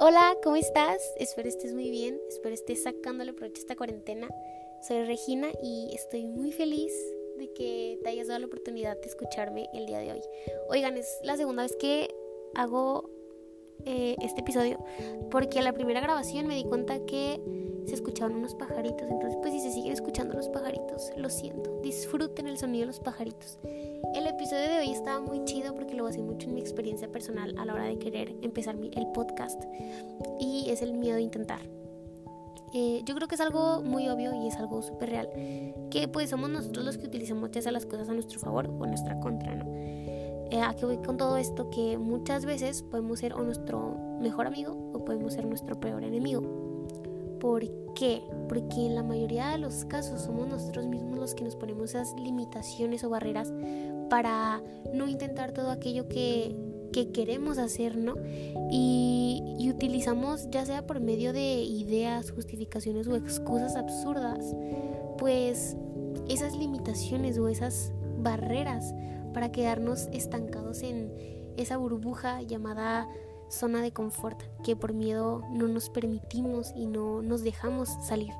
Hola, ¿cómo estás? Espero estés muy bien, espero estés sacándole provecho esta cuarentena. Soy Regina y estoy muy feliz de que te hayas dado la oportunidad de escucharme el día de hoy. Oigan, es la segunda vez que hago eh, este episodio porque a la primera grabación me di cuenta que se escuchaban unos pajaritos. Entonces, pues si se siguen escuchando los pajaritos, lo siento. Disfruten el sonido de los pajaritos. El episodio de hoy estaba muy chido porque lo basé mucho en mi experiencia personal a la hora de querer empezar el podcast. Y es el miedo de intentar. Eh, yo creo que es algo muy obvio y es algo súper real. Que pues somos nosotros los que utilizamos ya sea las cosas a nuestro favor o a nuestra contra, ¿no? Eh, ¿A qué voy con todo esto? Que muchas veces podemos ser o nuestro mejor amigo o podemos ser nuestro peor enemigo. ¿Por qué? Porque en la mayoría de los casos somos nosotros mismos los que nos ponemos esas limitaciones o barreras para no intentar todo aquello que, queremos hacer, ¿no? Y, y, utilizamos, ya sea por medio de ideas, justificaciones o excusas absurdas, pues esas limitaciones o esas barreras para quedarnos estancados en esa burbuja llamada zona de confort que por miedo no nos permitimos y no nos dejamos salir.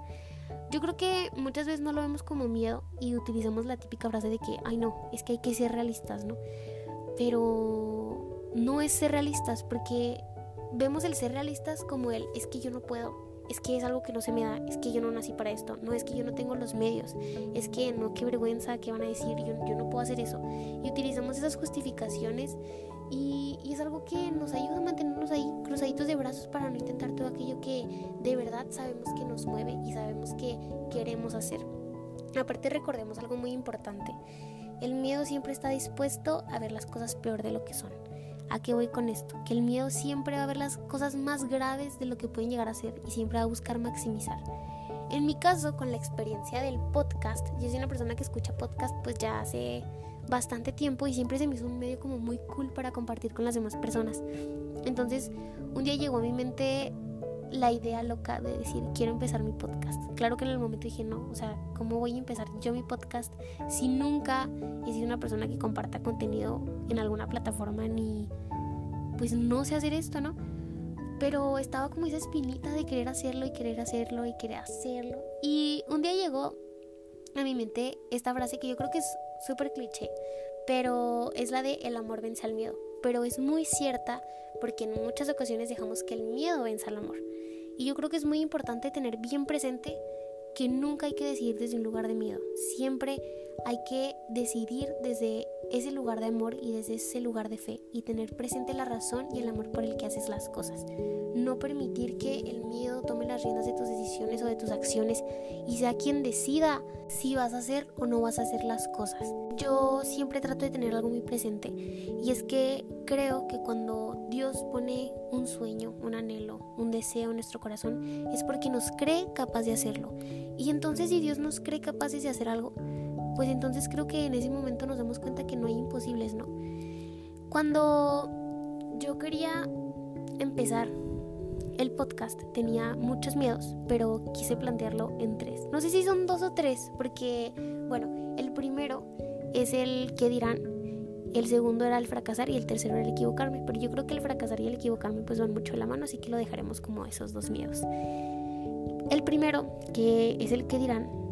Yo creo que muchas veces no lo vemos como miedo y utilizamos la típica frase de que, ay no, es que hay que ser realistas, ¿no? Pero no es ser realistas porque vemos el ser realistas como el, es que yo no puedo, es que es algo que no se me da, es que yo no nací para esto, no es que yo no tengo los medios, es que no, qué vergüenza, qué van a decir, yo, yo no puedo hacer eso. Y utilizamos esas justificaciones y, es algo que nos ayuda a mantenernos ahí cruzaditos de brazos para no intentar todo aquello que de verdad sabemos que nos mueve y sabemos que queremos hacer. Aparte recordemos algo muy importante. El miedo siempre está dispuesto a ver las cosas peor de lo que son. ¿A qué voy con esto? Que el miedo siempre va a ver las cosas más graves de lo que pueden llegar a ser y siempre va a buscar maximizar. En mi caso, con la experiencia del podcast, yo soy una persona que escucha podcast pues ya hace bastante tiempo y siempre se me hizo un medio como muy cool para compartir con las demás personas. Entonces, un día llegó a mi mente la idea loca de decir, quiero empezar mi podcast. Claro que en el momento dije, no, o sea, ¿cómo voy a empezar yo mi podcast si nunca he sido una persona que comparta contenido en alguna plataforma ni, pues no sé hacer esto, ¿no? Pero estaba como esa espinita de querer hacerlo y querer hacerlo y querer hacerlo. Y un día llegó a mi mente esta frase que yo creo que es súper cliché, pero es la de el amor vence al miedo. Pero es muy cierta porque en muchas ocasiones dejamos que el miedo vence al amor. Y yo creo que es muy importante tener bien presente que nunca hay que decidir desde un lugar de miedo. Siempre hay que decidir desde ese lugar de amor y desde ese lugar de fe y tener presente la razón y el amor por el que haces las cosas. No permitir que el miedo tome las riendas de tus decisiones o de tus acciones y sea quien decida si vas a hacer o no vas a hacer las cosas. Yo siempre trato de tener algo muy presente y es que creo que cuando Dios pone un sueño, un anhelo, un deseo en nuestro corazón es porque nos cree capaz de hacerlo. Y entonces si Dios nos cree capaces de hacer algo, pues entonces creo que en ese momento nos damos cuenta que no hay imposibles, ¿no? Cuando yo quería empezar el podcast tenía muchos miedos, pero quise plantearlo en tres. No sé si son dos o tres, porque, bueno, el primero es el que dirán, el segundo era el fracasar y el tercero era el equivocarme, pero yo creo que el fracasar y el equivocarme pues van mucho de la mano, así que lo dejaremos como esos dos miedos. El primero, que es el que dirán,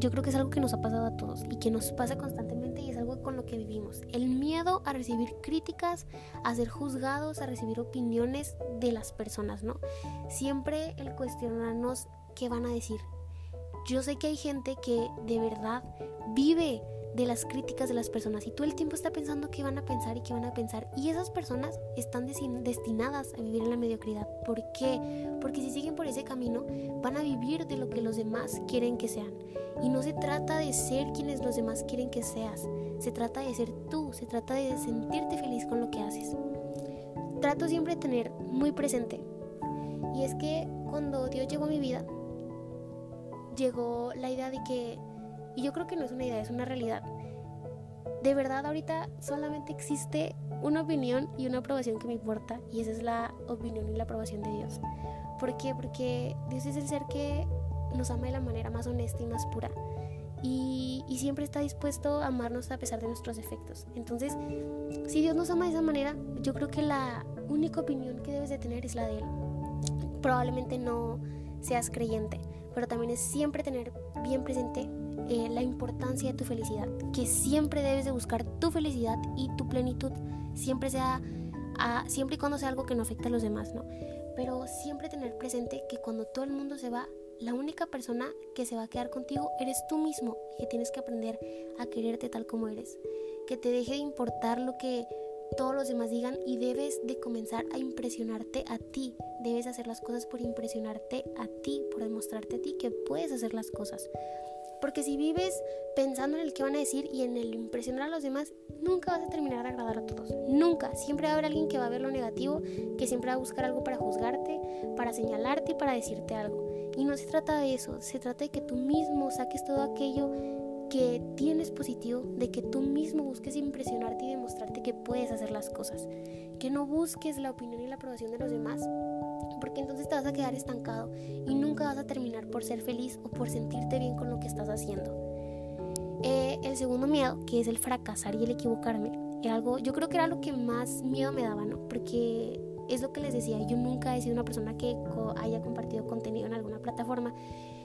yo creo que es algo que nos ha pasado a todos y que nos pasa constantemente y es algo con lo que vivimos. El miedo a recibir críticas, a ser juzgados, a recibir opiniones de las personas, ¿no? Siempre el cuestionarnos qué van a decir. Yo sé que hay gente que de verdad vive de las críticas de las personas y todo el tiempo está pensando qué van a pensar y qué van a pensar y esas personas están destinadas a vivir en la mediocridad. ¿Por qué? Porque si siguen por ese camino van a vivir de lo que los demás quieren que sean. Y no se trata de ser quienes los demás quieren que seas, se trata de ser tú, se trata de sentirte feliz con lo que haces. Trato siempre de tener muy presente y es que cuando Dios llegó a mi vida, llegó la idea de que y yo creo que no es una idea, es una realidad. De verdad ahorita solamente existe una opinión y una aprobación que me importa y esa es la opinión y la aprobación de Dios. ¿Por qué? Porque Dios es el ser que nos ama de la manera más honesta y más pura. y, y, siempre está dispuesto a amarnos a pesar de nuestros defectos. Entonces, si Dios nos ama de esa manera, yo creo que la única opinión que debes de tener es la de Él. Probablemente no seas creyente, pero también es siempre tener bien presente eh, la importancia de tu felicidad, que siempre debes de buscar tu felicidad y tu plenitud, siempre sea, siempre y cuando sea algo que no afecte a los demás, ¿no? Pero siempre tener presente que cuando todo el mundo se va, la única persona que se va a quedar contigo eres tú mismo que tienes que aprender a quererte tal como eres, que te deje de importar lo que todos los demás digan y debes de comenzar a impresionarte a ti. Debes hacer las cosas por impresionarte a ti, por demostrarte a ti que puedes hacer las cosas. Porque si vives pensando en el que van a decir y en el impresionar a los demás, nunca vas a terminar de agradar a todos. Nunca. Siempre va a haber alguien que va a ver lo negativo, que siempre va a buscar algo para juzgarte, para señalarte y para decirte algo. Y no se trata de eso, se trata de que tú mismo saques todo aquello que tienes positivo, de que tú mismo busques impresionarte y demostrarte que puedes hacer las cosas, que no busques la opinión y la aprobación de los demás, porque entonces te vas a quedar estancado y nunca vas a terminar por ser feliz o por sentirte bien con lo que estás haciendo. Eh, el segundo miedo, que es el fracasar y el equivocarme, era algo, yo creo que era lo que más miedo me daba, ¿no? Porque es lo que les decía, yo nunca he sido una persona que haya compartido contenido en alguna plataforma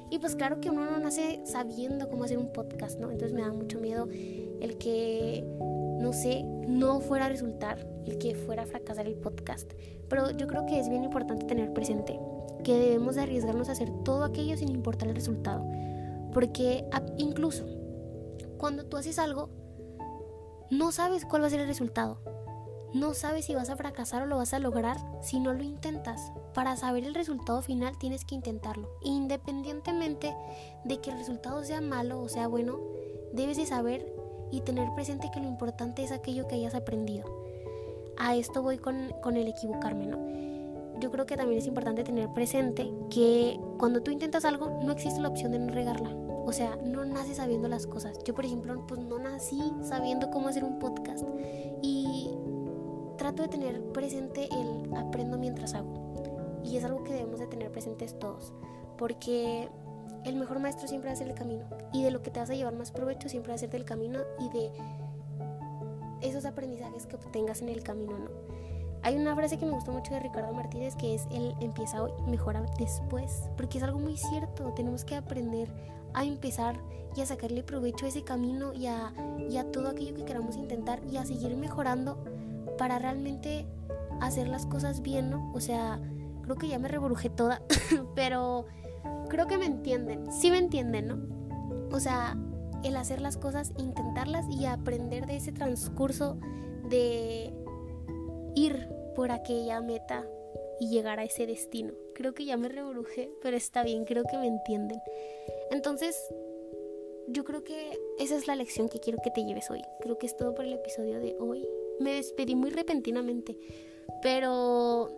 y pues claro que uno no nace sabiendo cómo hacer un podcast, ¿no? Entonces me da mucho miedo el que, no sé, no fuera a resultar, el que fuera a fracasar el podcast. Pero yo creo que es bien importante tener presente que debemos de arriesgarnos a hacer todo aquello sin importar el resultado. Porque incluso cuando tú haces algo, no sabes cuál va a ser el resultado. No sabes si vas a fracasar o lo vas a lograr si no lo intentas. Para saber el resultado final tienes que intentarlo. Independientemente de que el resultado sea malo o sea bueno, debes de saber y tener presente que lo importante es aquello que hayas aprendido. A esto voy con, con el equivocarme, ¿no? Yo creo que también es importante tener presente que cuando tú intentas algo no existe la opción de no regarla. O sea, no naces sabiendo las cosas. Yo, por ejemplo, pues no nací sabiendo cómo hacer un podcast. Y trato de tener presente el aprendo mientras hago. Y es algo que debemos de tener presentes todos, porque el mejor maestro siempre va a ser el camino. Y de lo que te vas a llevar más provecho siempre va a ser del camino y de esos aprendizajes que obtengas en el camino, ¿no? Hay una frase que me gustó mucho de Ricardo Martínez que es el empieza hoy, mejora después, porque es algo muy cierto, tenemos que aprender a empezar y a sacarle provecho a ese camino y a, y a todo aquello que queramos intentar y a seguir mejorando para realmente hacer las cosas bien, ¿no? O sea, creo que ya me rebrujé toda, pero creo que me entienden, sí me entienden, ¿no? O sea, el hacer las cosas, intentarlas y aprender de ese transcurso de ir por aquella meta y llegar a ese destino. Creo que ya me rebrujé, pero está bien, creo que me entienden. Entonces, yo creo que esa es la lección que quiero que te lleves hoy. Creo que es todo por el episodio de hoy me despedí muy repentinamente, pero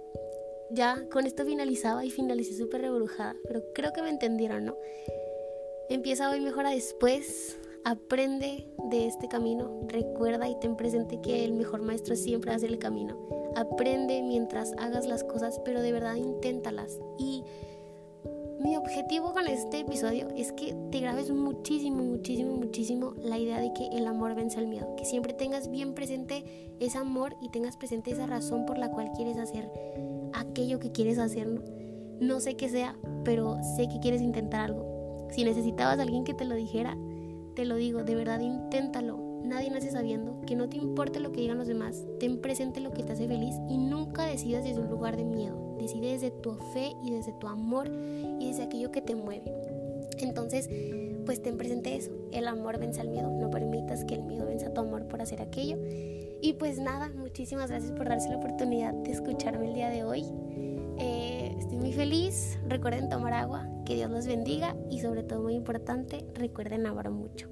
ya con esto finalizaba y finalicé súper rebrujada, pero creo que me entendieron, ¿no? Empieza hoy, mejora después, aprende de este camino, recuerda y ten presente que el mejor maestro siempre hace el camino. Aprende mientras hagas las cosas, pero de verdad inténtalas y objetivo con este episodio es que te grabes muchísimo, muchísimo, muchísimo la idea de que el amor vence al miedo. Que siempre tengas bien presente ese amor y tengas presente esa razón por la cual quieres hacer aquello que quieres hacer. No, sé qué sea, pero sé que quieres intentar algo. Si necesitabas alguien que te lo dijera, te lo digo, de verdad inténtalo. Nadie nace sabiendo que no te importe lo que digan los demás. Ten presente lo que te hace feliz y nunca decidas desde un lugar de miedo decide desde tu fe y desde tu amor y desde aquello que te mueve. Entonces, pues ten presente eso, el amor vence al miedo, no permitas que el miedo venza tu amor por hacer aquello. Y pues nada, muchísimas gracias por darse la oportunidad de escucharme el día de hoy. Eh, estoy muy feliz, recuerden tomar agua, que Dios los bendiga y sobre todo muy importante, recuerden amar mucho.